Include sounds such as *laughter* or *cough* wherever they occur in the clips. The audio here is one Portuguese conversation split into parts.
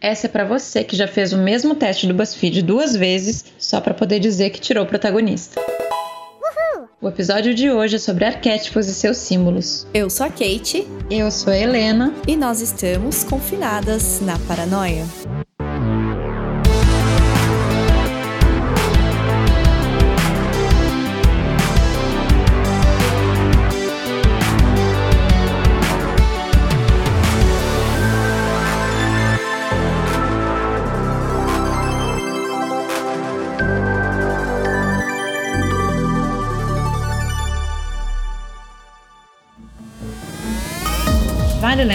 Essa é para você que já fez o mesmo teste do BuzzFeed duas vezes só para poder dizer que tirou o protagonista. O episódio de hoje é sobre arquétipos e seus símbolos. Eu sou a Kate. Eu sou a Helena. E nós estamos confinadas na paranoia.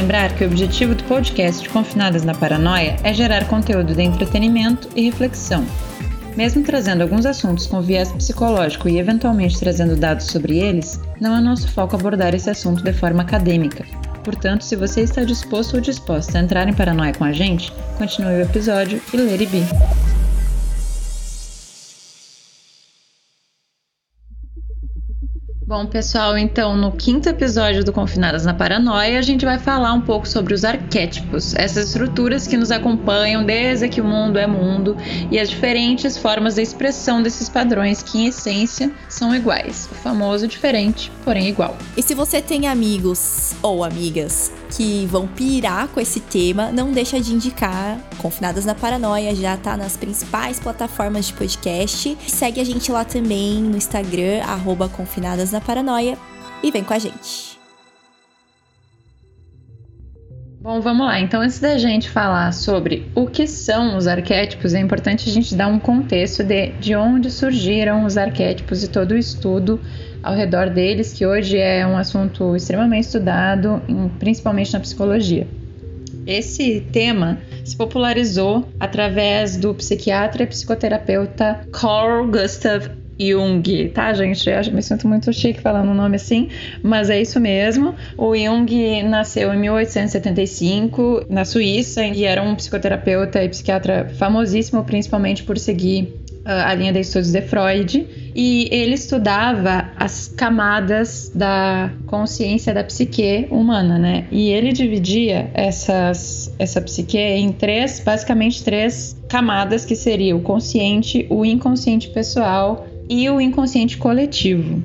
Lembrar que o objetivo do podcast Confinadas na Paranoia é gerar conteúdo de entretenimento e reflexão. Mesmo trazendo alguns assuntos com viés psicológico e eventualmente trazendo dados sobre eles, não é nosso foco abordar esse assunto de forma acadêmica. Portanto, se você está disposto ou disposta a entrar em paranoia com a gente, continue o episódio e ler e be. Bom, pessoal, então no quinto episódio do Confinadas na Paranoia, a gente vai falar um pouco sobre os arquétipos, essas estruturas que nos acompanham desde que o mundo é mundo e as diferentes formas de expressão desses padrões que, em essência, são iguais. O famoso diferente, porém igual. E se você tem amigos ou amigas que vão pirar com esse tema, não deixa de indicar Confinadas na Paranoia, já tá nas principais plataformas de podcast. Segue a gente lá também no Instagram, arroba Confinadas na Paranoia, e vem com a gente. Bom, vamos lá. Então, antes da gente falar sobre o que são os arquétipos, é importante a gente dar um contexto de, de onde surgiram os arquétipos e todo o estudo ao redor deles, que hoje é um assunto extremamente estudado, principalmente na psicologia. Esse tema se popularizou através do psiquiatra e psicoterapeuta Carl Gustav Jung, tá, gente? Eu me sinto muito chique falando o nome assim, mas é isso mesmo. O Jung nasceu em 1875 na Suíça e era um psicoterapeuta e psiquiatra famosíssimo, principalmente por seguir a linha de estudos de Freud, e ele estudava as camadas da consciência da psique humana, né? E ele dividia essas, essa psique em três, basicamente três camadas, que seria o consciente, o inconsciente pessoal e o inconsciente coletivo.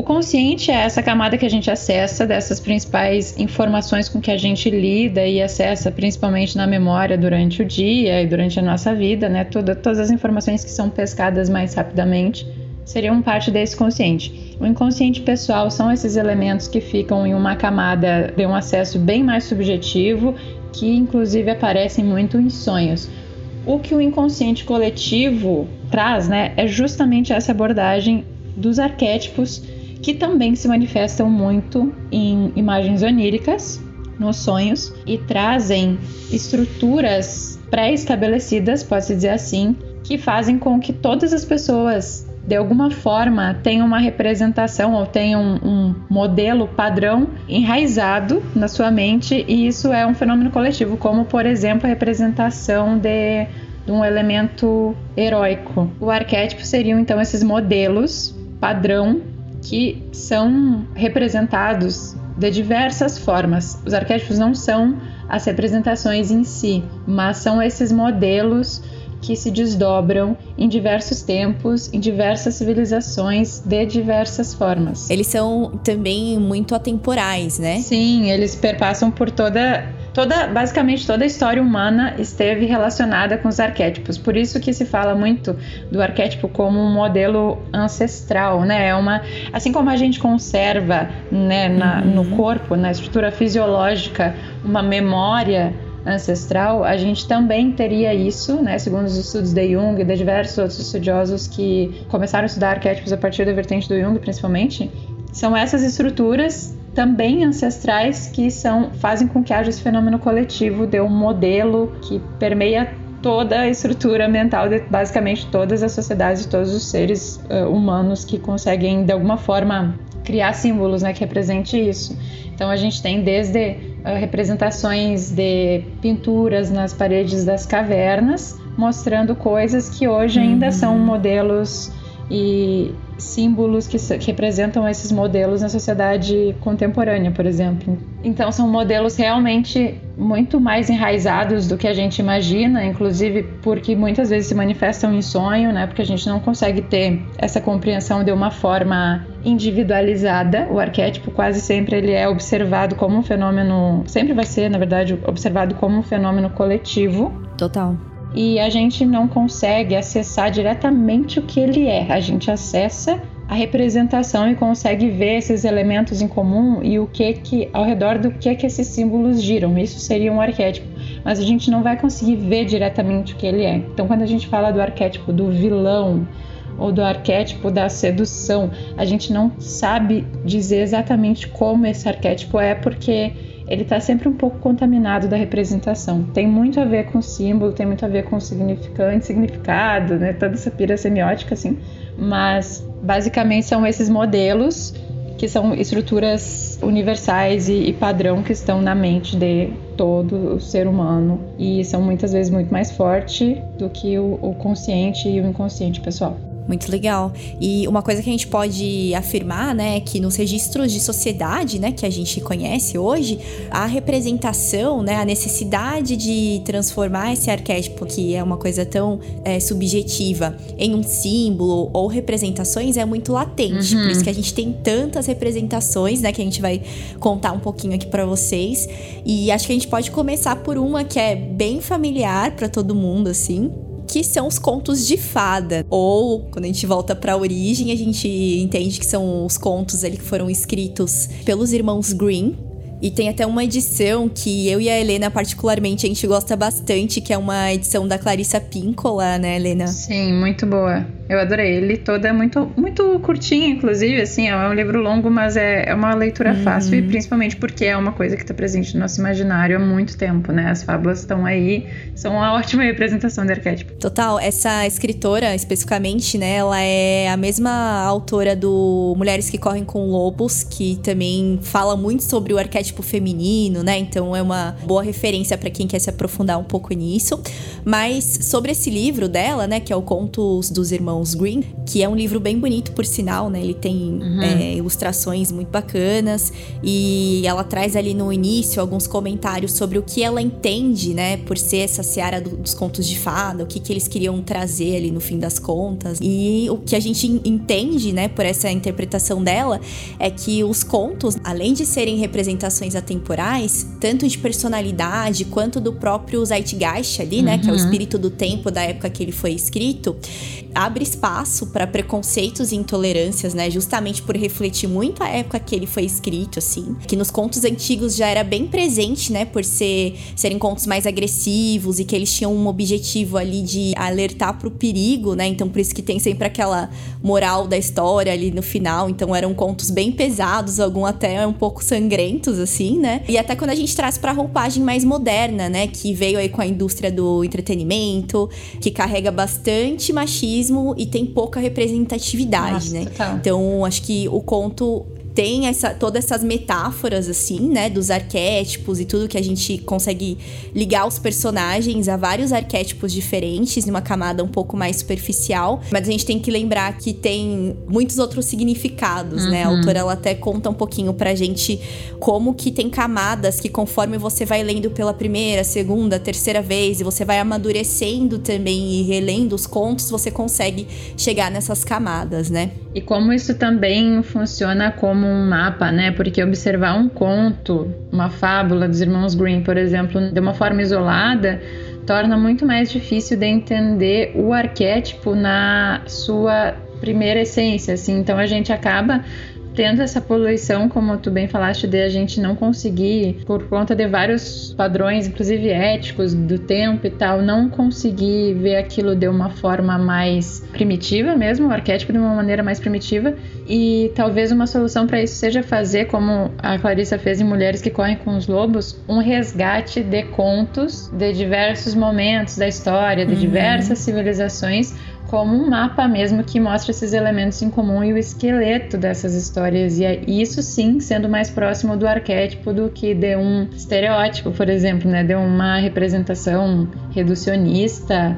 O consciente é essa camada que a gente acessa dessas principais informações com que a gente lida e acessa principalmente na memória durante o dia e durante a nossa vida, né? Toda, todas as informações que são pescadas mais rapidamente seriam parte desse consciente. O inconsciente pessoal são esses elementos que ficam em uma camada de um acesso bem mais subjetivo, que inclusive aparecem muito em sonhos. O que o inconsciente coletivo traz, né, é justamente essa abordagem dos arquétipos que também se manifestam muito em imagens oníricas, nos sonhos e trazem estruturas pré-estabelecidas, pode-se dizer assim, que fazem com que todas as pessoas de alguma forma tenham uma representação ou tenham um, modelo padrão enraizado na sua mente e isso é um fenômeno coletivo, como por exemplo a representação de um elemento heróico. O arquétipo seriam então esses modelos padrão que são representados de diversas formas. Os arquétipos não são as representações em si, mas são esses modelos que se desdobram em diversos tempos, em diversas civilizações, de diversas formas. Eles são também muito atemporais, né? Sim, eles perpassam por toda toda, basicamente toda a história humana esteve relacionada com os arquétipos. Por isso que se fala muito do arquétipo como um modelo ancestral, né? É uma, assim como a gente conserva, né, na, uhum. no corpo, na estrutura fisiológica, uma memória ancestral, a gente também teria isso, né, segundo os estudos de Jung e de diversos outros estudiosos que começaram a estudar arquétipos a partir da vertente do Jung, principalmente, são essas estruturas também ancestrais que são fazem com que haja esse fenômeno coletivo de um modelo que permeia toda a estrutura mental de basicamente todas as sociedades e todos os seres uh, humanos que conseguem de alguma forma criar símbolos, né, que represente isso. Então a gente tem desde uh, representações de pinturas nas paredes das cavernas, mostrando coisas que hoje ainda uhum. são modelos e símbolos que, que, representam esses modelos na sociedade contemporânea, por exemplo. Então, são modelos realmente muito mais enraizados do que a gente imagina, inclusive porque muitas vezes se manifestam em sonho, né? Porque a gente não consegue ter essa compreensão de uma forma individualizada. O arquétipo quase sempre ele é observado como um fenômeno, sempre vai ser, na verdade, observado como um fenômeno coletivo. Total e a gente não consegue acessar diretamente o que ele é. A gente acessa a representação e consegue ver esses elementos em comum e o que que ao redor do que que esses símbolos giram. Isso seria um arquétipo, mas a gente não vai conseguir ver diretamente o que ele é. Então, quando a gente fala do arquétipo do vilão ou do arquétipo da sedução, a gente não sabe dizer exatamente como esse arquétipo é porque ele está sempre um pouco contaminado da representação. Tem muito a ver com símbolo, tem muito a ver com significante, significado, né? Toda essa pira semiótica, assim. Mas basicamente são esses modelos que são estruturas universais e, e, padrão que estão na mente de todo o ser humano e são muitas vezes muito mais fortes do que o, o consciente e o inconsciente pessoal. Muito legal. E uma coisa que a gente pode afirmar, né, é que nos registros de sociedade, né, que a gente conhece hoje, a representação, né, a necessidade de transformar esse arquétipo, que é uma coisa tão é, subjetiva, em um símbolo ou representações é muito latente. Uhum. Por isso que a gente tem tantas representações, né, que a gente vai contar um pouquinho aqui para vocês. E acho que a gente pode começar por uma que é bem familiar para todo mundo, assim, que são os contos de fada. Ou, quando a gente volta para a origem, a gente entende que são os contos ali que foram escritos pelos irmãos Green, e tem até uma edição que eu e a Helena, particularmente, a gente gosta bastante, que é uma edição da Clarissa Píncola, né, Helena? Sim, muito boa. Eu adorei. Ele toda é muito, muito curtinha, inclusive, assim, é um livro longo, mas é, é uma leitura uhum. fácil e principalmente porque é uma coisa que está presente no nosso imaginário há muito tempo, né? As fábulas estão aí, são uma *laughs* ótima representação do arquétipo. Total, essa escritora, especificamente, né, ela é a mesma autora do Mulheres que Correm com Lobos, que também fala muito sobre o arquétipo feminino, né? Então é uma boa referência para quem quer se aprofundar um pouco nisso. Mas sobre esse livro dela, né, que é o Contos dos Irmãos Irmãos Green, que é um livro bem bonito, por sinal, né? Ele tem uhum. é, ilustrações muito bacanas e ela traz ali no início alguns comentários sobre o que ela entende, né? Por ser essa seara do, dos contos de fada, o que, que eles queriam trazer ali no fim das contas. E o que a gente entende, né, por essa interpretação dela, é que os contos, além de serem representações atemporais, tanto de personalidade quanto do próprio Zeitgeist ali, né? Que é o uhum. espírito do tempo da época que ele foi escrito, abre espaço para preconceitos e intolerâncias, né? Justamente por refletir muito a época que ele foi escrito, assim. Que nos contos antigos já era bem presente, né? Por ser, serem contos mais agressivos e que eles tinham um objetivo ali de alertar pro perigo, né? Então por isso que tem sempre aquela moral da história ali no final. Então eram contos bem pesados, algum até um pouco sangrentos, assim, né? E até quando a gente traz pra roupagem mais moderna, né? Que veio aí com a indústria do entretenimento, que carrega bastante machismo e tem pouca representatividade, Nossa, né? Total. Então, acho que o conto tem essa, todas essas metáforas, assim, né? Dos arquétipos e tudo que a gente consegue ligar os personagens a vários arquétipos diferentes, numa camada um pouco mais superficial. Mas a gente tem que lembrar que tem muitos outros significados, uhum. né? A uhum. autora, ela até conta um pouquinho pra gente como que tem camadas que conforme você vai lendo pela primeira, segunda, terceira vez, e você vai amadurecendo também e relendo os contos, você consegue chegar nessas camadas, né? E como isso também funciona como um mapa, né? Porque observar um conto, uma fábula dos irmãos Green, por exemplo, de uma forma isolada, torna muito mais difícil de entender o arquétipo na sua primeira essência, assim. Então a gente acaba tendo essa poluição, como tu bem falaste, de a gente não conseguir, por conta de vários padrões, inclusive éticos, do tempo e tal, não conseguir ver aquilo de uma forma mais primitiva mesmo, o arquétipo de uma maneira mais primitiva. E talvez uma solução para isso seja fazer, como a Clarissa fez em Mulheres que Correm com os Lobos, um resgate de contos de diversos momentos da história, de uhum. diversas civilizações como um mapa mesmo que mostra esses elementos em comum e o esqueleto dessas histórias. E é isso sim sendo mais próximo do arquétipo do que de um estereótipo, por exemplo, né? De uma representação reducionista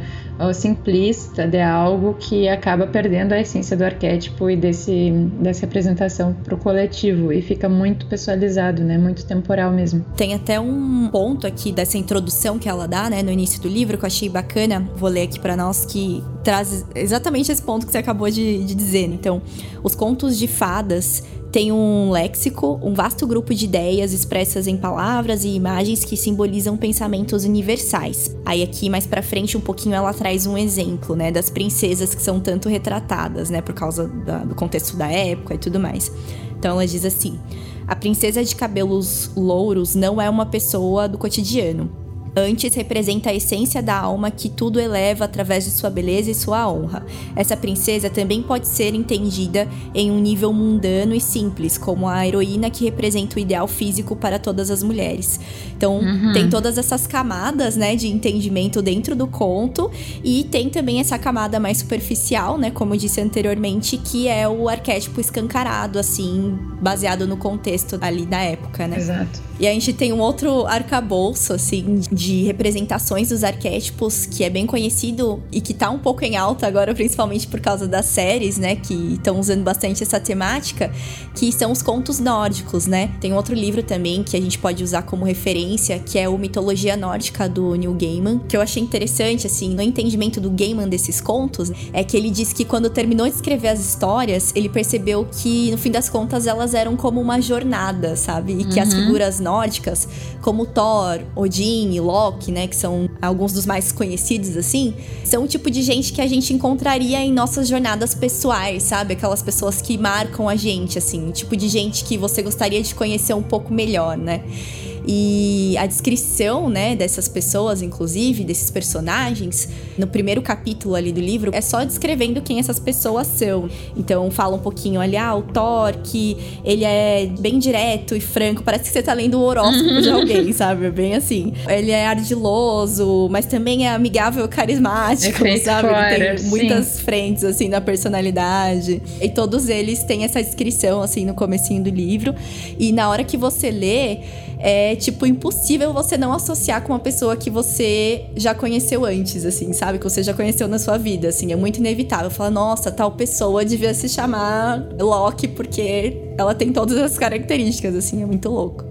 simplista de algo que acaba perdendo a essência do arquétipo e desse, dessa representação para o coletivo e fica muito pessoalizado, né? Muito temporal mesmo. Tem até um ponto aqui dessa introdução que ela dá, né, no início do livro, que eu achei bacana. Vou ler aqui para nós que traz exatamente esse ponto que você acabou de, de dizer. Então, os contos de fadas tem um léxico, um vasto grupo de ideias expressas em palavras e imagens que simbolizam pensamentos universais. Aí aqui mais para frente um pouquinho ela traz um exemplo, né, das princesas que são tanto retratadas, né, por causa da, do contexto da época e tudo mais. Então ela diz assim: a princesa de cabelos louros não é uma pessoa do cotidiano. Antes representa a essência da alma que tudo eleva através de sua beleza e sua honra. Essa princesa também pode ser entendida em um nível mundano e simples, como a heroína que representa o ideal físico para todas as mulheres. Então, uhum. tem todas essas camadas, né, de entendimento dentro do conto e tem também essa camada mais superficial, né, como eu disse anteriormente, que é o arquétipo escancarado, assim, baseado no contexto ali da época, né? Exato. E a gente tem um outro arcabouço, assim, de representações dos arquétipos, que é bem conhecido e que tá um pouco em alta agora, principalmente por causa das séries, né, que estão usando bastante essa temática, que são os contos nórdicos, né? Tem outro livro também que a gente pode usar como referência, que é o Mitologia Nórdica do Neil Gaiman, que eu achei interessante, assim, no entendimento do Gaiman desses contos, é que ele diz que quando terminou de escrever as histórias, ele percebeu que, no fim das contas, elas eram como uma jornada, sabe? E que as uhum. figuras nórdicas nórdicas, como Thor, Odin e Loki, né, que são alguns dos mais conhecidos assim, são o tipo de gente que a gente encontraria em nossas jornadas pessoais, sabe? Aquelas pessoas que marcam a gente assim, o tipo de gente que você gostaria de conhecer um pouco melhor, né? E a descrição, né, dessas pessoas, inclusive, desses personagens, no primeiro capítulo ali do livro, é só descrevendo quem essas pessoas são. Então fala um pouquinho ali, ah, o Thor, que ele é bem direto e franco, parece que você tá lendo o horóscopo de *laughs* alguém, sabe? Bem assim. Ele é ardiloso, mas também é amigável, carismático, é sabe? Fora, ele tem muitas frentes, assim, na personalidade. E todos eles têm essa descrição, assim, no comecinho do livro. E na hora que você lê, é, tipo, impossível você não associar com uma pessoa que você já conheceu antes, assim, sabe? Que você já conheceu na sua vida, assim. É muito inevitável. Falar, nossa, tal pessoa devia se chamar Loki porque ela tem todas as características, assim. É muito louco.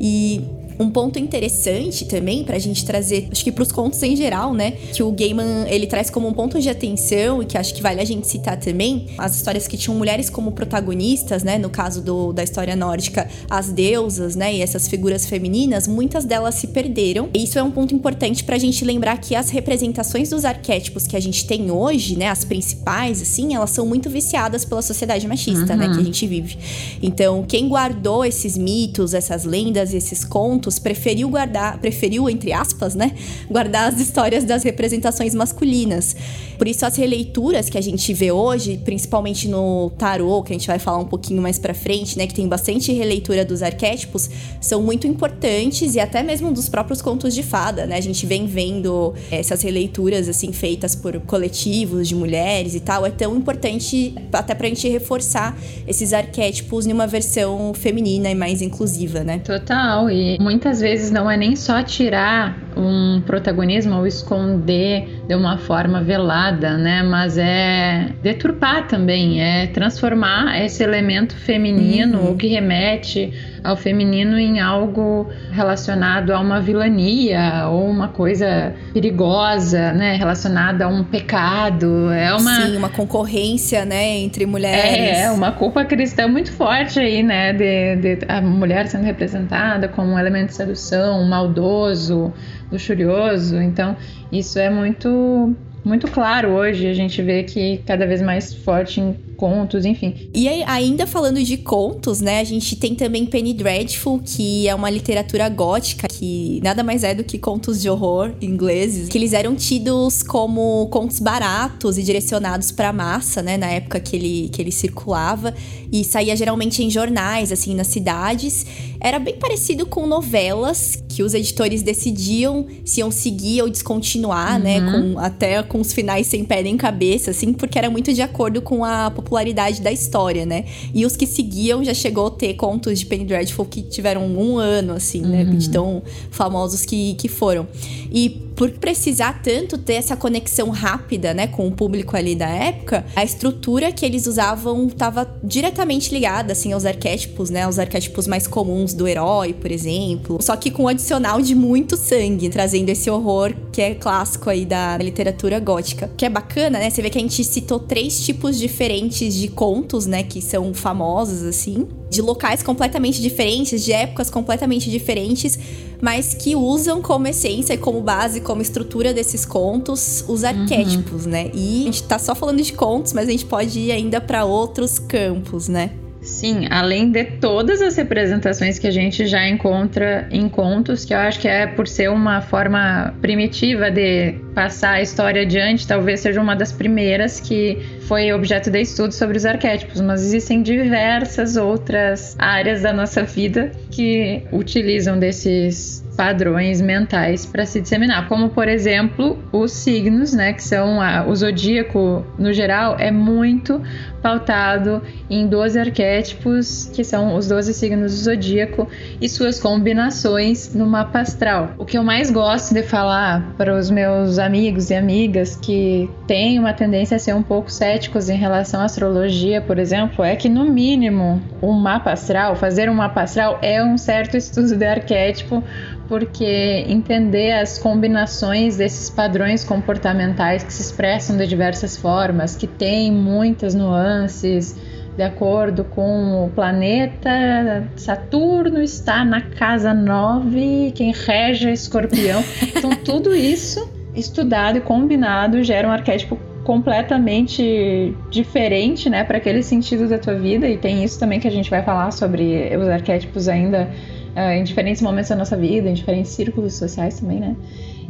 E um ponto interessante também pra gente trazer, acho que pros contos em geral, né? Que o Gaiman, ele traz como um ponto de atenção e que acho que vale a gente citar também, as histórias que tinham mulheres como protagonistas, né? No caso do, da história nórdica, as deusas, né? E essas figuras femininas, muitas delas se perderam. E isso é um ponto importante pra gente lembrar que as representações dos arquétipos que a gente tem hoje, né? As principais, assim, elas são muito viciadas pela sociedade machista, uhum. né? Que a uhum. gente vive. Então, quem guardou esses mitos, essas lendas, esses contos, preferiu guardar, preferiu, entre aspas, né, guardar as histórias das representações masculinas. Por isso, as releituras que a gente vê hoje, principalmente no tarô, que a gente vai falar um pouquinho mais pra frente, né, que tem bastante releitura dos arquétipos, são muito importantes e até mesmo dos próprios contos de fada, né? A gente vem vendo essas releituras, assim, feitas por coletivos de mulheres e tal. É tão importante até pra gente reforçar esses arquétipos numa versão feminina e mais inclusiva, né? Total. E muito muitas vezes não é nem só tirar um protagonismo ou esconder de uma forma velada, né? Mas é deturpar também, é transformar esse elemento feminino, uhum. o que remete ao feminino em algo relacionado a uma vilania ou uma coisa perigosa, né, relacionada a um pecado. É uma Sim, uma concorrência, né, entre mulheres. É, uma culpa cristã muito forte aí, né, de, de a mulher sendo representada como um elemento de sedução, um maldoso, luxurioso. Então, isso é muito muito claro hoje. A gente vê que cada vez mais forte em contos, enfim. E aí, ainda falando de contos, né, a gente tem também Penny Dreadful, que é uma literatura gótica, que nada mais é do que contos de horror ingleses, que eles eram tidos como contos baratos e direcionados para massa, né, na época que ele, que ele circulava, e saía geralmente em jornais, assim, nas cidades. Era bem parecido com novelas, que os editores decidiam se iam seguir ou descontinuar, né, uhum. né, com, até com os finais sem pé nem cabeça, assim, porque era muito de acordo com a popularidade da história, né? E os que seguiam já chegou a ter contos de Penny Dreadful que tiveram um ano, assim, né? uhum. De tão famosos que, que foram. E por precisar tanto ter essa conexão rápida, né, com o público ali da época, a estrutura que eles usavam estava diretamente ligada, assim, aos arquétipos, né, aos arquétipos mais comuns do herói, por exemplo. Só que com o adicional de muito sangue, trazendo esse horror que é clássico aí da literatura gótica. Que é bacana, né? Você vê que a gente citou três tipos diferentes de contos, né, que são famosos, assim de locais completamente diferentes, de épocas completamente diferentes, mas que usam como essência e como base, como estrutura desses contos, os uhum. arquétipos, uhum. né? E a gente tá só falando de contos, mas a gente pode ir ainda para outros campos, né? Sim, além de todas as representações que a gente já encontra em contos, que eu acho que é por ser uma forma primitiva de passar a história adiante, talvez seja uma das primeiras que foi objeto de estudo sobre os arquétipos, mas existem diversas outras áreas da nossa vida que utilizam desses padrões mentais para se disseminar, como por exemplo os signos, né, que são a, o zodíaco no geral é muito pautado em 12 arquétipos, que são os 12 signos do zodíaco e suas combinações no mapa astral. O que eu mais gosto de falar para os meus amigos e amigas que têm uma tendência a ser um pouco céticos em relação à astrologia, por exemplo, é que no mínimo um mapa astral, fazer um mapa astral é um certo estudo de arquétipo porque entender as combinações desses padrões comportamentais que se expressam de diversas formas, que têm muitas nuances, de acordo com o planeta, Saturno está na casa 9, quem rege é escorpião. Então, *laughs* tudo isso estudado e combinado gera um arquétipo completamente diferente, né, para aquele sentido da tua vida. E tem isso também que a gente vai falar sobre os arquétipos ainda em diferentes momentos da nossa vida, em diferentes círculos sociais também, né?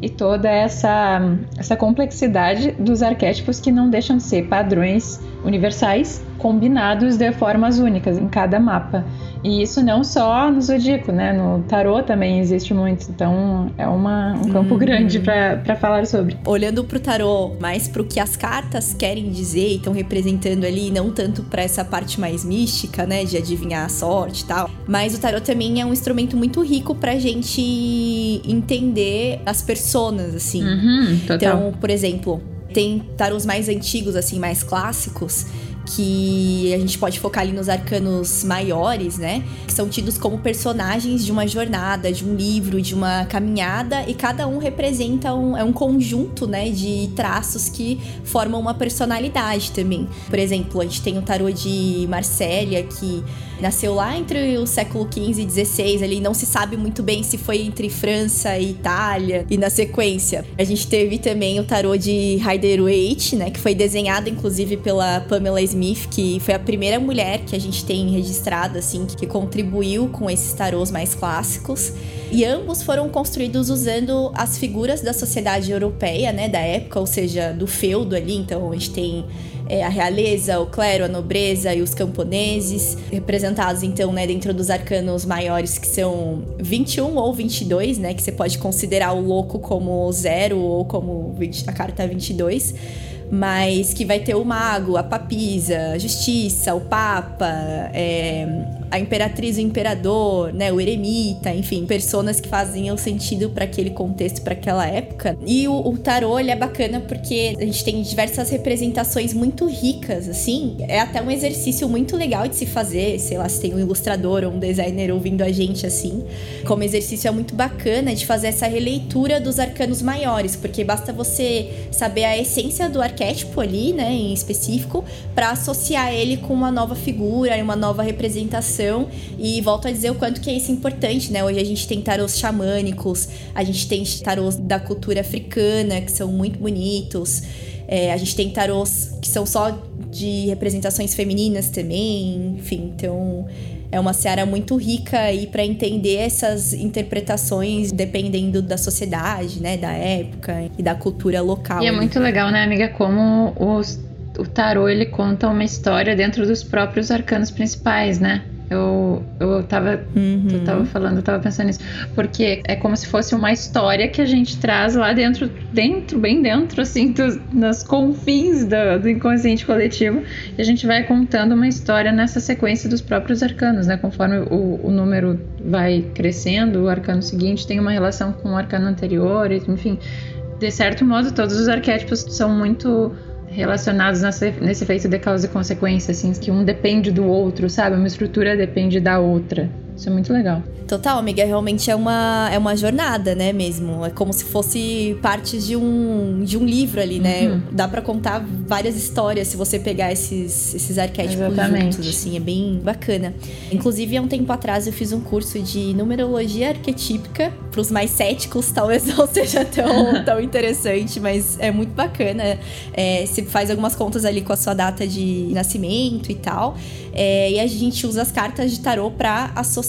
E toda essa, essa complexidade dos arquétipos que não deixam de ser padrões universais combinados de formas únicas em cada mapa. E isso não só no zodíaco, né? No tarô também existe muito. Então é uma, um campo uhum. grande para falar sobre. Olhando pro tarô, mais pro que as cartas querem dizer e estão representando ali, não tanto para essa parte mais mística, né? De adivinhar a sorte e tal. Mas o tarô também é um instrumento muito rico pra gente entender as personas, assim. Uhum, então, por exemplo, tem tarôs mais antigos, assim, mais clássicos que a gente pode focar ali nos arcanos maiores, né? Que são tidos como personagens de uma jornada, de um livro, de uma caminhada, e cada um representa um, é um conjunto, né, de traços que formam uma personalidade também. Por exemplo, a gente tem o tarô de Marsella, que nasceu lá entre o século XV e XVI, ali não se sabe muito bem se foi entre França e Itália, e na sequência. A gente teve também o tarô de Rider-Waite, né, que foi desenhado inclusive pela Pamela Smith, que foi a primeira mulher que a gente tem registrada, assim, que contribuiu com esses tarôs mais clássicos. E ambos foram construídos usando as figuras da sociedade europeia, né, da época, ou seja, do feudo ali. Então a gente tem é, a realeza, o clero, a nobreza e os camponeses, representados então, né, dentro dos arcanos maiores que são 21 ou 22, né, que você pode considerar o louco como zero ou como 20, a carta 22 mas que vai ter o mago, a papisa, a justiça, o papa, é, a imperatriz, o imperador, né, o eremita, enfim, personas que faziam sentido para aquele contexto, para aquela época. E o, o tarô ele é bacana porque a gente tem diversas representações muito ricas, assim. É até um exercício muito legal de se fazer, sei lá, se tem um ilustrador ou um designer ouvindo a gente assim. Como exercício é muito bacana de fazer essa releitura dos arcanos maiores, porque basta você saber a essência do arquétipo ali, né, em específico, para associar ele com uma nova figura e uma nova representação e volto a dizer o quanto que é isso importante, né? Hoje a gente tem tarôs xamânicos, a gente tem tarôs da cultura africana, que são muito bonitos. É, a gente tem tarôs que são só de representações femininas também, enfim, então é uma seara muito rica aí para entender essas interpretações dependendo da sociedade, né, da época e da cultura local. E é muito legal, né, amiga, como os, o tarô ele conta uma história dentro dos próprios arcanos principais, né? Eu, eu tava, uhum. tu tava falando, eu tava pensando nisso. Porque é como se fosse uma história que a gente traz lá dentro, dentro, bem dentro, assim, dos, nas confins do, do inconsciente coletivo. E a gente vai contando uma história nessa sequência dos próprios arcanos, né? Conforme o, o número vai crescendo, o arcano seguinte tem uma relação com o arcano anterior, enfim. de certo modo, todos os arquétipos são muito relacionados nesse, nesse efeito de causa e consequência, assim, que um depende do outro, sabe? Uma estrutura depende da outra. Isso é muito legal. Total, amiga, realmente é uma, é uma jornada, né, mesmo. É como se fosse parte de um, de um livro ali, né? Uhum. Dá para contar várias histórias se você pegar esses, esses arquétipos Exatamente. juntos, assim, é bem bacana. Inclusive, há um tempo atrás eu fiz um curso de numerologia arquetípica. Pros mais céticos, talvez *laughs* não seja tão, *laughs* tão interessante, mas é muito bacana. É, você faz algumas contas ali com a sua data de nascimento e tal. É, e a gente usa as cartas de tarô para associar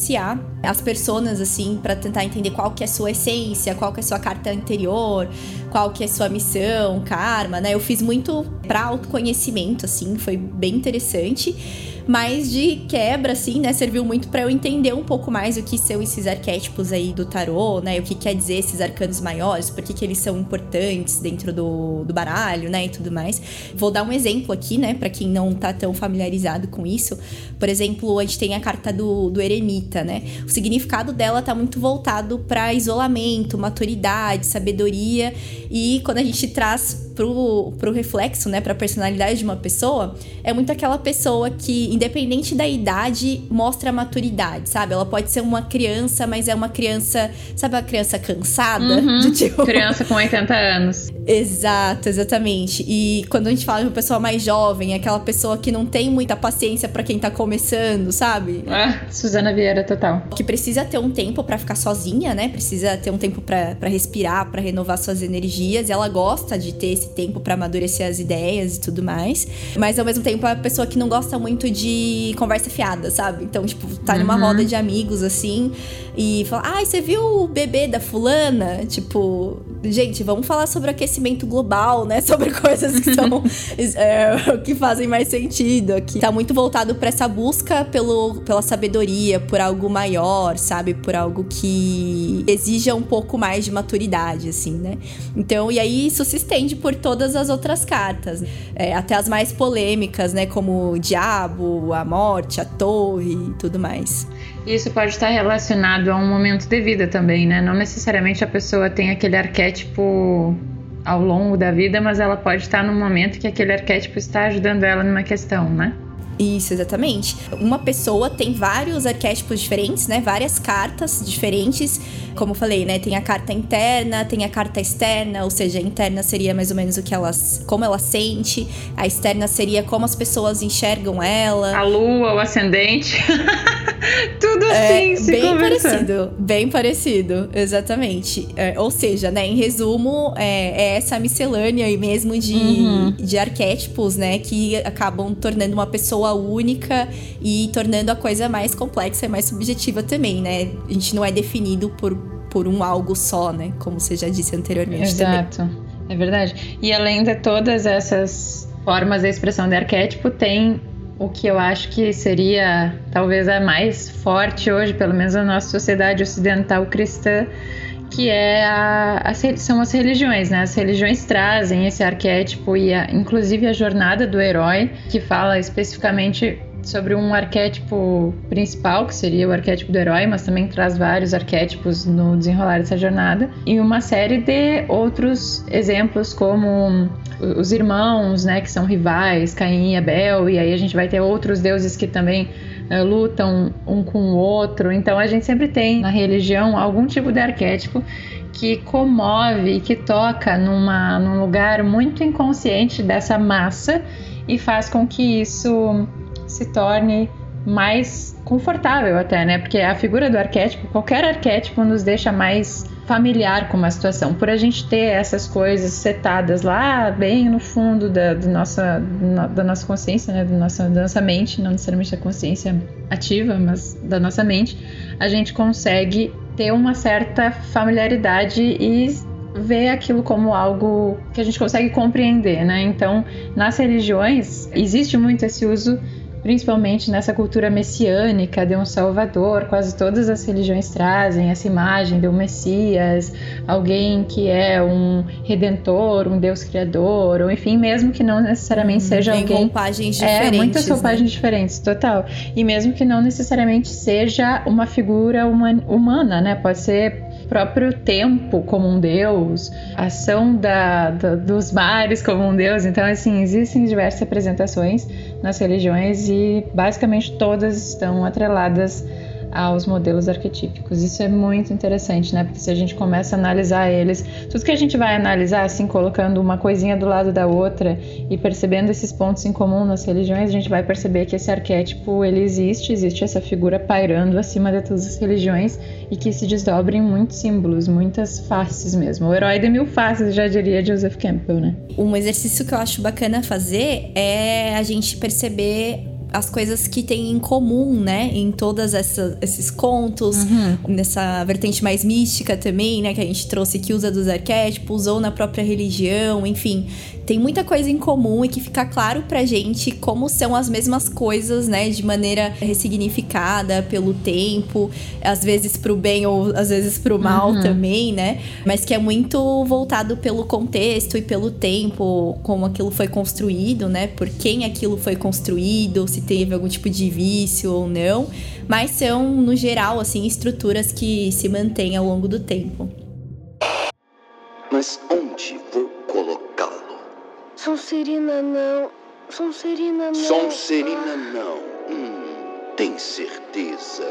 as personas, assim, para tentar entender qual que é a sua essência, qual que é a sua carta anterior, qual que é a sua missão, karma, né? Eu fiz muito para autoconhecimento, assim, foi bem interessante. Mas de quebra, assim, né? Serviu muito para eu entender um pouco mais o que são esses arquétipos aí do tarô, né? O que quer dizer esses arcanos maiores, por que, que eles são importantes dentro do, do baralho, né? E tudo mais. Vou dar um exemplo aqui, né? Para quem não tá tão familiarizado com isso. Por exemplo, a gente tem a carta do, do eremita, né? O significado dela tá muito voltado para isolamento, maturidade, sabedoria. E quando a gente traz pro, pro reflexo, né? Pra personalidade de uma pessoa, é muito aquela pessoa que independente da idade, mostra maturidade, sabe? Ela pode ser uma criança, mas é uma criança, sabe, a criança cansada? Uhum. Tipo... Criança com 80 anos. Exato, exatamente. E quando a gente fala de uma pessoa mais jovem, é aquela pessoa que não tem muita paciência para quem tá começando, sabe? Ah, Suzana Vieira total. Que precisa ter um tempo para ficar sozinha, né? Precisa ter um tempo para respirar, para renovar suas energias. E ela gosta de ter esse tempo para amadurecer as ideias e tudo mais. Mas ao mesmo tempo é uma pessoa que não gosta muito de de conversa fiada, sabe? Então, tipo, tá numa uhum. roda de amigos assim e fala: "Ai, ah, você viu o bebê da fulana?" Tipo, gente, vamos falar sobre aquecimento global, né? *laughs* Sobre coisas que são *laughs* é, *laughs* que fazem mais sentido aqui. Tá muito voltado para essa busca pelo, pela sabedoria, por algo maior, sabe? Por algo que exija um pouco mais de maturidade, assim, né? Então, e aí isso se estende por todas as outras cartas, é, até as mais polêmicas, né? Como o diabo, a morte, a torre e tudo mais. Isso pode estar relacionado a um momento de vida também, né? Não necessariamente a pessoa tem aquele arquétipo ao longo da vida, mas ela pode estar num momento que aquele arquétipo está ajudando ela numa questão, né? Isso, exatamente. Uma pessoa tem vários arquétipos diferentes, né? Várias cartas diferentes. Como eu falei, né? Tem a carta interna, tem a carta externa, ou seja, a interna seria mais ou menos o que ela, como ela sente, a externa seria como as pessoas enxergam ela. A lua, o ascendente. *laughs* Tudo é, assim, é, bem parecido, bem parecido, exatamente. É, ou seja, né, em resumo, é, é, essa miscelânea aí mesmo de, uhum. de arquétipos, né, que acabam tornando uma pessoa única e tornando a coisa mais complexa e mais subjetiva também, né? A gente não é definido por, por um algo só, né, como você já disse anteriormente Exato. também. É verdade. E além de todas essas formas de expressão de arquétipo, tem o que eu acho que seria talvez a mais forte hoje, pelo menos na nossa sociedade ocidental cristã, que é a, são as religiões, né? As religiões trazem esse arquétipo e a, inclusive a jornada do herói, que fala especificamente sobre um arquétipo principal, que seria o arquétipo do herói, mas também traz vários arquétipos no desenrolar dessa jornada, e uma série de outros exemplos, como os irmãos, né, que são rivais, Caim e Abel, e aí a gente vai ter outros deuses que também lutam um com o outro. Então a gente sempre tem na religião algum tipo de arquétipo que comove, que toca numa, num lugar muito inconsciente dessa massa e faz com que isso se torne mais confortável até, né? Porque a figura do arquétipo, qualquer arquétipo nos deixa mais familiar com uma situação, por a gente ter essas coisas setadas lá bem no fundo da, do nossa, da nossa consciência, né? Da nossa, da nossa mente, não necessariamente da consciência ativa, mas da nossa mente, a gente consegue ter uma certa familiaridade e ver aquilo como algo que a gente consegue compreender, né? Então, nas religiões existe muito esse uso principalmente nessa cultura messiânica de um Salvador. Quase todas as religiões trazem essa imagem de um Messias, alguém que é um redentor, um Deus criador, ou enfim, mesmo que não necessariamente hum, seja tem alguém. roupagens diferentes. É, muitas roupagens né? diferentes, total. E mesmo que não necessariamente seja uma figura humana, né? Pode ser próprio tempo como um deus, a ação da, da, dos mares como um deus. Então, assim, existem diversas representações nas religiões e basicamente todas estão atreladas aos modelos arquetípicos. Isso é muito interessante, né? Porque se a gente começa a analisar eles, tudo que a gente vai analisar, assim, colocando uma coisinha do lado da outra e percebendo esses pontos em comum nas religiões, a gente vai perceber que esse arquétipo ele existe, existe essa figura pairando acima de todas as religiões e que se desdobra em muitos símbolos, muitas faces mesmo. O herói de mil faces, já diria Joseph Campbell, né? Um exercício que eu acho bacana fazer é a gente perceber as coisas que tem em comum, né? Em todos esses contos, uhum. nessa vertente mais mística também, né? Que a gente trouxe que usa dos arquétipos, ou na própria religião, enfim tem muita coisa em comum e que fica claro pra gente como são as mesmas coisas, né, de maneira ressignificada pelo tempo, às vezes pro bem ou às vezes pro mal uhum. também, né? Mas que é muito voltado pelo contexto e pelo tempo, como aquilo foi construído, né? Por quem aquilo foi construído, se teve algum tipo de vício ou não. Mas são, no geral, assim, estruturas que se mantêm ao longo do tempo. Mas onde vou Sonserina não. Sonserina não. Sonserina não. Hum, tem certeza?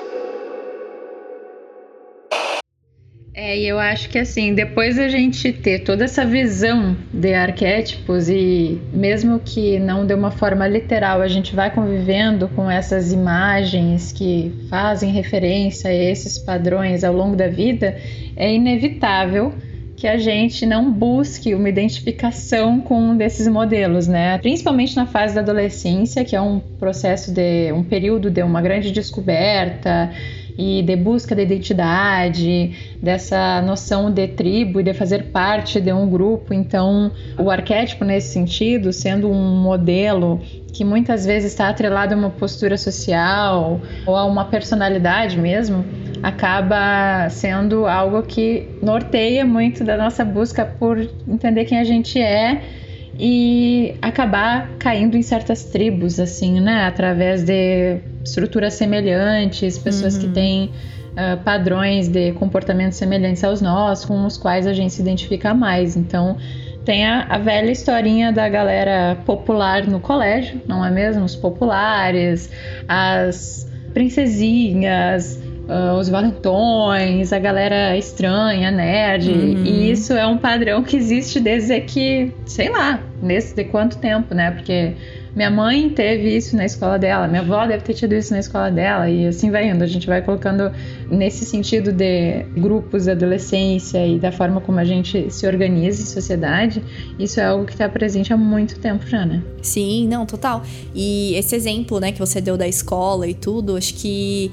É, e eu acho que assim, depois a gente ter toda essa visão de arquétipos e mesmo que não de uma forma literal, a gente vai convivendo com essas imagens que fazem referência a esses padrões ao longo da vida, é inevitável que a gente não busque uma identificação com um desses modelos, né? Principalmente na fase da adolescência, que é um processo de um período de uma grande descoberta e de busca da identidade, dessa noção de tribo e de fazer parte de um grupo. Então, o arquétipo nesse sentido, sendo um modelo que muitas vezes está atrelado a uma postura social ou a uma personalidade mesmo, acaba sendo algo que norteia muito da nossa busca por entender quem a gente é e acabar caindo em certas tribos, assim, né? Através de estruturas semelhantes, pessoas uhum. que têm uh, padrões de comportamento semelhantes aos nossos, com os quais a gente se identifica mais. Então, tem a, a, velha historinha da galera popular no colégio, não é mesmo? Os populares, as princesinhas, uh, os valentões, a galera estranha, nerd. Uhum. E isso é um padrão que existe desde que, sei lá, desde quanto tempo, né? Porque minha mãe teve isso na escola dela, minha avó deve ter tido isso na escola dela, e assim vai indo. A gente vai colocando nesse sentido de grupos adolescência e da forma como a gente se organiza em sociedade, isso é algo que está presente há muito tempo já, né? Sim, não, total. E esse exemplo, né, que você deu da escola e tudo, acho que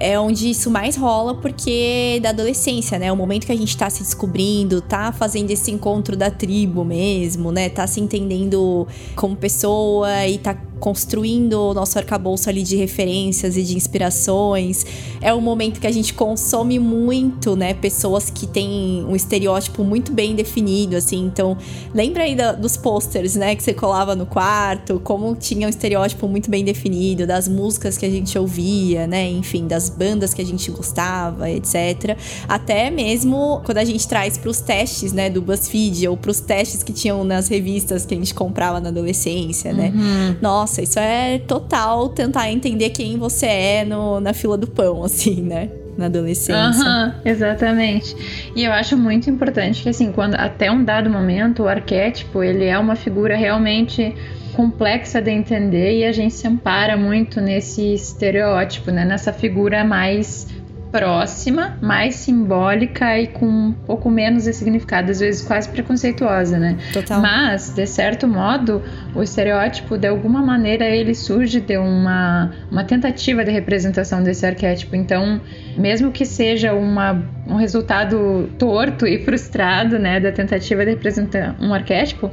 é onde isso mais rola, porque da adolescência, né? O momento que a gente tá se descobrindo, tá fazendo esse encontro da tribo mesmo, né? Tá se entendendo como pessoa e tá construindo o nosso arcabouço ali de referências e de inspirações. É um momento que a gente consome muito, né? Pessoas que têm um estereótipo muito bem definido, assim. Então, lembra aí da, dos posters, né? Que você colava no quarto, como tinha um estereótipo muito bem definido, das músicas que a gente ouvia, né? Enfim, das bandas que a gente gostava, etc. Até mesmo quando a gente traz para os testes, né? Do BuzzFeed ou para os testes que tinham nas revistas que a gente comprava na adolescência, né? Uhum. Nossa, nossa, isso é total tentar entender quem você é no, na fila do pão, assim, né? Na adolescência. Uhum, exatamente. E eu acho muito importante que, assim, quando até um dado momento, o arquétipo, ele é uma figura realmente complexa de entender e a gente se ampara muito nesse estereótipo, né? Nessa figura mais próxima, mais simbólica e com um pouco menos de significado, às vezes quase preconceituosa, né? Total. Mas, de certo modo, o estereótipo, de alguma maneira, ele surge de uma, uma tentativa de representação desse arquétipo. Então, mesmo que seja uma, um resultado torto e frustrado, né, da tentativa de representar um arquétipo,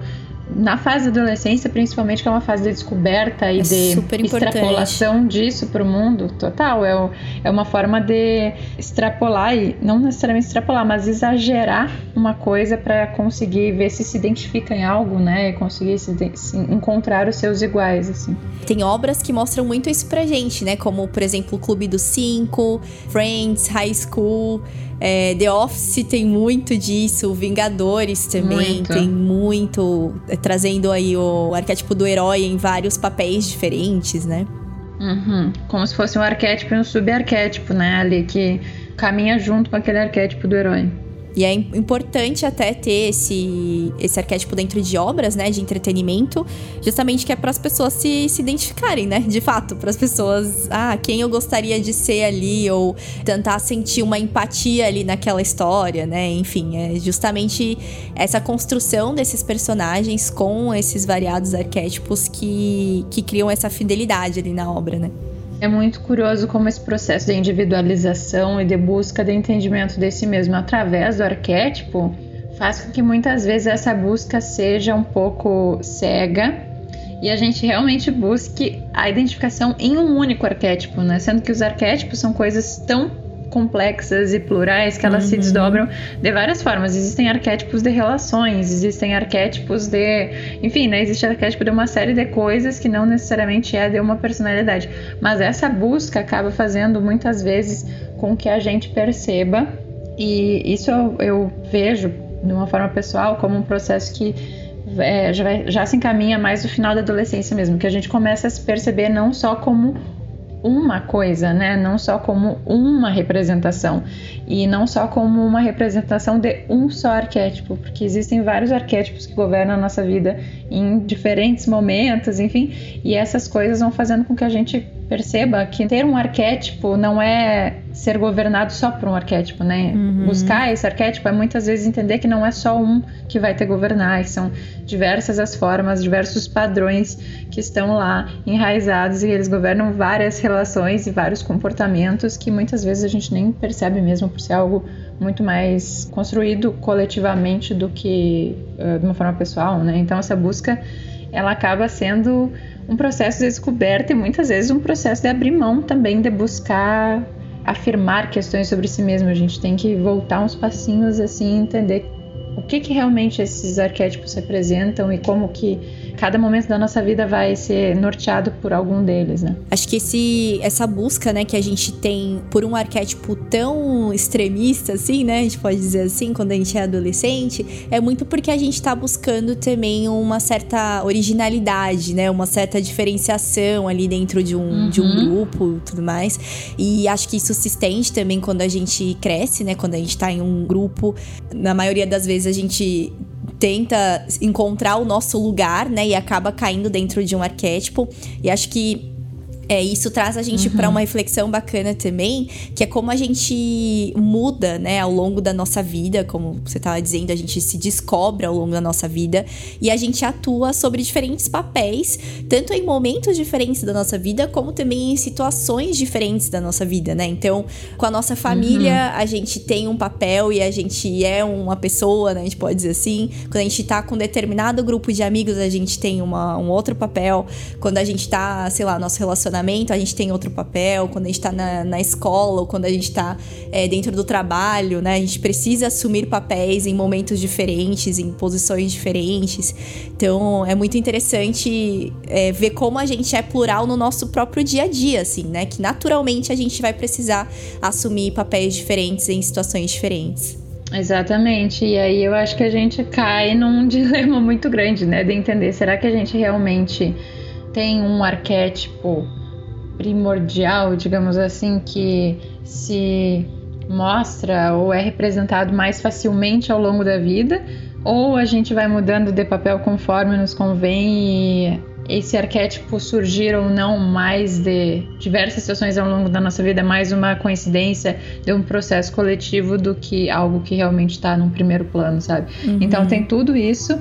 na fase da adolescência, principalmente, que é uma fase de descoberta e É de extrapolação disso para o mundo, total. É, o- é uma forma de extrapolar, e não necessariamente extrapolar, mas exagerar uma coisa para conseguir ver se se identifica em algo, né? E conseguir se, se encontrar os seus iguais, assim. Tem obras que mostram muito isso pra gente, né? Como, por exemplo, o Clube dos Cinco, Friends, High School, é, The Office tem muito disso, Vingadores também Muito. tem muito, é, trazendo aí o arquétipo do herói em vários papéis diferentes, né? Uhum. Como se fosse um arquétipo e um subarquétipo, né? Ali que caminha junto com aquele arquétipo do herói. E é im- importante até ter esse, esse arquétipo dentro de obras, né, de entretenimento, justamente que é para as pessoas se, se identificarem, né, de fato, para as pessoas, ah, quem eu gostaria de ser ali, ou tentar sentir uma empatia ali naquela história, né, enfim, é justamente essa construção desses personagens com esses variados arquétipos que, que criam essa fidelidade ali na obra, né. É muito curioso como esse processo de individualização e de busca de entendimento de si mesmo através do arquétipo faz com que muitas vezes essa busca seja um pouco cega e a gente realmente busque a identificação em um único arquétipo, né? Sendo que os arquétipos são coisas tão complexas e plurais que elas se desdobram de várias formas. Existem arquétipos de relações, existem arquétipos de. Enfim, né? Existe arquétipo de uma série de coisas que não necessariamente é de uma personalidade. Mas essa busca acaba fazendo muitas vezes com que a gente perceba, e isso eu, eu vejo de uma forma pessoal como um processo que é, já, vai- já se encaminha mais no final da adolescência mesmo, que a gente começa a se perceber não só como uma coisa, né? Não só como uma representação e não só como uma representação de um só arquétipo, porque existem vários arquétipos que governam a nossa vida em diferentes momentos, enfim, e essas coisas vão fazendo com que a gente perceba que ter um arquétipo não é ser governado só por um arquétipo, né? Buscar esse arquétipo é muitas vezes entender que não é só um que vai te governar, que são diversas as formas, diversos padrões que estão lá enraizados e eles governam várias relações e vários comportamentos que muitas vezes a gente nem percebe mesmo por ser algo muito mais construído coletivamente do que eh, de uma forma pessoal, né? Então essa busca ela acaba sendo um processo de descoberta e muitas vezes um processo de abrir mão também de buscar afirmar questões sobre si mesmo. A gente tem que voltar uns passinhos assim, entender o que, que realmente esses arquétipos representam e como que cada momento da nossa vida vai ser norteado por algum deles, né? Acho que esse, essa busca, né, que a gente tem por um arquétipo tão extremista, assim, né, a gente pode dizer assim, quando a gente é adolescente, é muito porque a gente tá buscando também uma certa originalidade, né, uma certa diferenciação ali dentro de um, de um grupo e tudo mais. E acho que isso se estende também quando a gente cresce, né, quando a gente tá em um grupo. Na maioria das vezes a gente tenta encontrar o nosso lugar, né? E acaba caindo dentro de um arquétipo. E acho que é, isso traz a gente para uma reflexão bacana também, que é como a gente muda, né, ao longo da nossa vida, como você estava dizendo, a gente se descobre ao longo da nossa vida e a gente atua sobre diferentes papéis, tanto em momentos diferentes da nossa vida, como também em situações diferentes da nossa vida, né? Então, com a nossa família, a gente tem um papel e a gente é uma pessoa, né? A gente pode dizer assim. Quando a gente tá com um determinado grupo de amigos, a gente tem uma, um outro papel. Quando a gente tá, sei lá, nosso relacionamento, a gente tem outro papel. Quando a gente tá na, na escola ou quando a gente tá é, dentro do trabalho, né? A gente precisa assumir papéis em momentos diferentes, em posições diferentes. Então, é muito interessante é, ver como a gente é plural no nosso próprio dia a dia, assim, né? Que naturalmente a gente vai precisar assumir papéis diferentes em situações diferentes. Exatamente. E aí eu acho que a gente cai num *laughs* dilema muito grande, né? De entender, será que a gente realmente tem um arquétipo primordial, digamos assim, que se mostra ou é representado mais facilmente ao longo da vida? Ou a gente vai mudando de papel conforme nos convém e esse arquétipo surgir ou não mais de diversas situações ao longo da nossa vida, é mais uma coincidência de um processo coletivo do que algo que realmente está num primeiro plano, sabe? Então tem tudo isso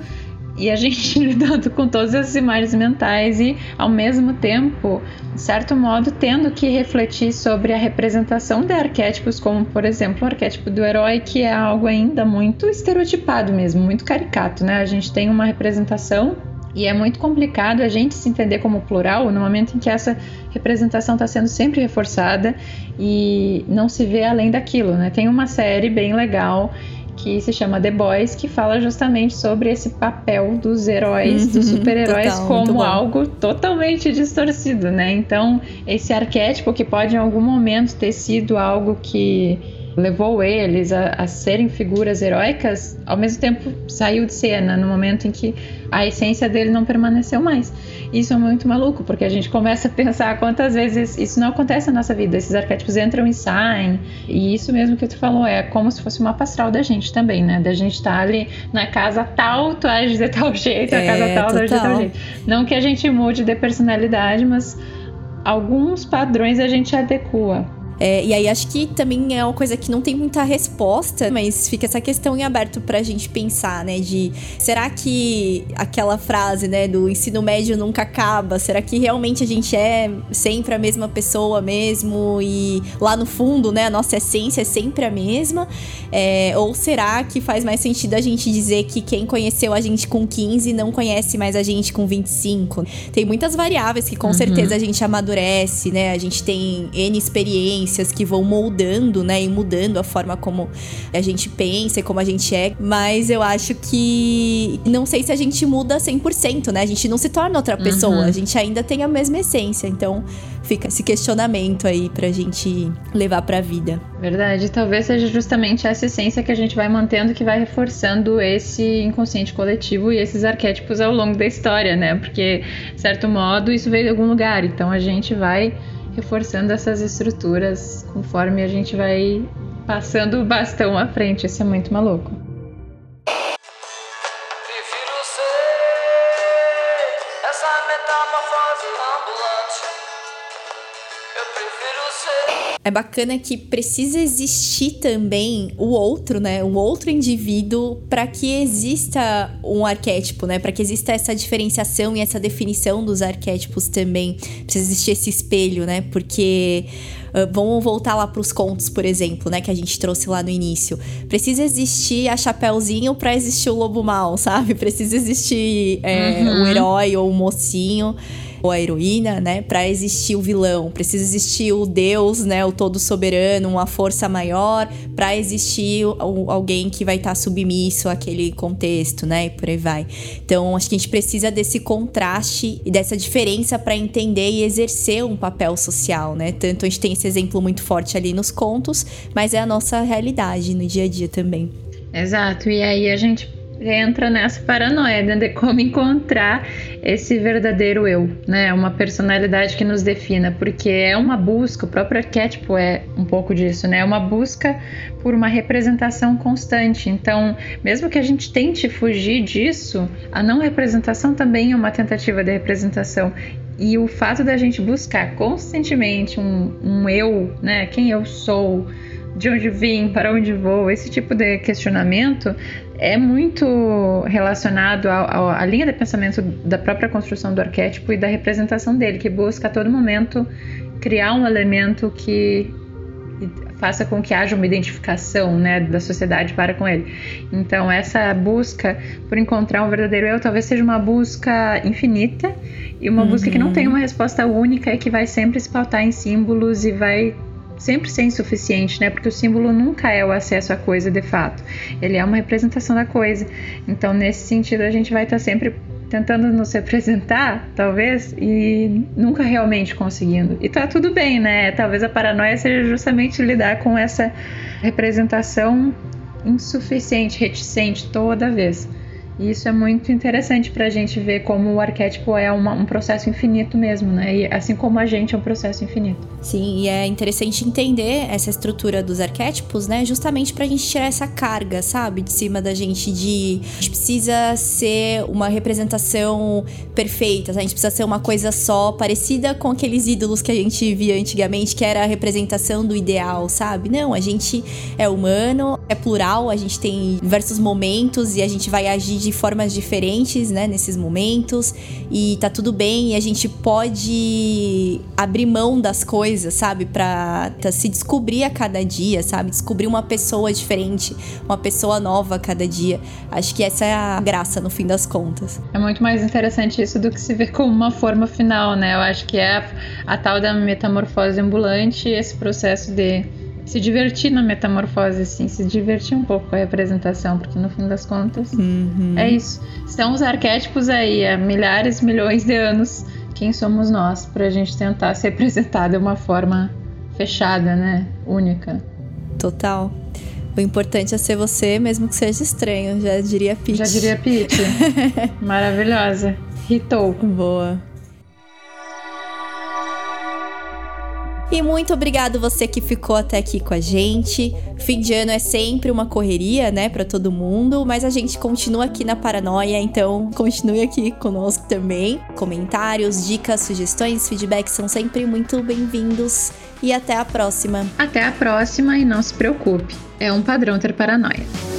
e a gente *laughs* lidando com todas essas imagens mentais e, ao mesmo tempo, de certo modo, tendo que refletir sobre a representação de arquétipos, como, por exemplo, o arquétipo do herói, que é algo ainda muito estereotipado mesmo, muito caricato, né? A gente tem uma representação e é muito complicado a gente se entender como plural no momento em que essa representação está sendo sempre reforçada e não se vê além daquilo, né? Tem uma série bem legal que se chama The Boys, que fala justamente sobre esse papel dos heróis, uhum, dos super-heróis, como algo totalmente distorcido, né? Então, esse arquétipo que pode em algum momento ter sido algo que levou eles a, a, serem figuras heróicas, ao mesmo tempo saiu de cena no momento em que a essência dele não permaneceu mais. Isso é muito maluco, porque a gente começa a pensar quantas vezes isso não acontece na nossa vida, esses arquétipos entram e saem, e isso mesmo que tu falou, é como se fosse uma pastoral da gente também, né? Da gente estar tá ali na casa tal, tu age de tal jeito, é, a casa tal, tu age de tal jeito. Não que a gente mude de personalidade, mas alguns padrões a gente adequa. É, e aí acho que também é uma coisa que não tem muita resposta, mas fica essa questão em aberto pra gente pensar, né? De será que aquela frase, né, do ensino médio nunca acaba? Será que realmente a gente é sempre a mesma pessoa mesmo? E lá no fundo, né, a nossa essência é sempre a mesma? É, ou será que faz mais sentido a gente dizer que quem conheceu a gente com 15 não conhece mais a gente com 25? Tem muitas variáveis que com uhum. certeza a gente amadurece, né? A gente tem N experiências experiências que vão moldando, né, e mudando a forma como a gente pensa e como a gente é, mas eu acho que não sei se a gente muda 100%, né? A gente não se torna outra pessoa, uhum. a gente ainda tem a mesma essência, então fica esse questionamento aí pra gente levar pra vida. Verdade, talvez seja justamente essa essência que a gente vai mantendo que vai reforçando esse inconsciente coletivo e esses arquétipos ao longo da história, né? Porque, de certo modo, isso veio de algum lugar, então a gente vai reforçando essas estruturas conforme a gente vai passando o bastão à frente. Isso é muito maluco. É bacana que precisa existir também o outro, né? Um outro indivíduo para que exista um arquétipo, né? Para que exista essa diferenciação e essa definição dos arquétipos também. Precisa existir esse espelho, né? Porque uh, vamos voltar lá para os contos, por exemplo, né? Que a gente trouxe lá no início. Precisa existir a Chapeuzinho para existir o lobo mal, *laughs* sabe? Precisa existir é, uhum. o herói ou o mocinho ou a heroína, né? Para existir o vilão, precisa existir o Deus, né? O todo soberano, uma força maior, para existir o, alguém que vai estar tá submisso àquele contexto, né? E por aí vai. Então, acho que a gente precisa desse contraste e dessa diferença para entender e exercer um papel social, né? Tanto a gente tem esse exemplo muito forte ali nos contos, mas é a nossa realidade no dia a dia também. Exato. E aí a gente entra nessa paranoia de como encontrar esse verdadeiro eu, né? Uma personalidade que nos defina, porque é uma busca, o próprio arquétipo é um pouco disso, né? É uma busca por uma representação constante. Então, mesmo que a gente tente fugir disso, a não representação também é uma tentativa de representação. E o fato da gente buscar constantemente um, um eu, né? Quem eu sou, de onde vim, para onde vou, esse tipo de questionamento é muito relacionado à linha de pensamento da própria construção do arquétipo e da representação dele, que busca a todo momento criar um elemento que faça com que haja uma identificação né, da sociedade para com ele. Então, essa busca por encontrar um verdadeiro eu talvez seja uma busca infinita e uma uhum. busca que não tem uma resposta única e que vai sempre se pautar em símbolos e vai sempre ser insuficiente, né? Porque o símbolo nunca é o acesso à coisa de fato. Ele é uma representação da coisa. Então, nesse sentido, a gente vai estar sempre tentando nos representar, talvez, e nunca realmente conseguindo. E tá tudo bem, né? Talvez a paranoia seja justamente lidar com essa representação insuficiente, reticente toda vez. E isso é muito interessante para a gente ver como o arquétipo é uma, um processo infinito mesmo, né? E assim como a gente é um processo infinito. Sim, e é interessante entender essa estrutura dos arquétipos, né? Justamente para a gente tirar essa carga, sabe? De cima da gente de. A gente precisa ser uma representação perfeita, a gente precisa ser uma coisa só, parecida com aqueles ídolos que a gente via antigamente, que era a representação do ideal, sabe? Não, a gente é humano, é plural, a gente tem diversos momentos e a gente vai agir de formas diferentes, né, nesses momentos, e tá tudo bem, e a gente pode abrir mão das coisas, sabe, pra tá, se descobrir a cada dia, sabe, descobrir uma pessoa diferente, uma pessoa nova a cada dia. Acho que essa é a graça no fim das contas. É muito mais interessante isso do que se ver como uma forma final, né? Eu acho que é a, a tal da metamorfose ambulante, esse processo de se divertir na metamorfose, assim, se divertir um pouco com a representação, porque no fim das contas uhum. é isso. Estão os arquétipos aí há milhares, milhões de anos. Quem somos nós para a gente tentar se representar de uma forma fechada, né? Única. Total. O importante é ser você, mesmo que seja estranho, já diria Pete. Já diria Pete. *laughs* Maravilhosa. Ritou. Boa. E muito obrigado você que ficou até aqui com a gente. Fim de ano é sempre uma correria, né, para todo mundo, mas a gente continua aqui na Paranoia, então continue aqui conosco também. Comentários, dicas, sugestões, feedbacks são sempre muito bem-vindos e até a próxima. Até a próxima e não se preocupe, é um padrão ter paranoia.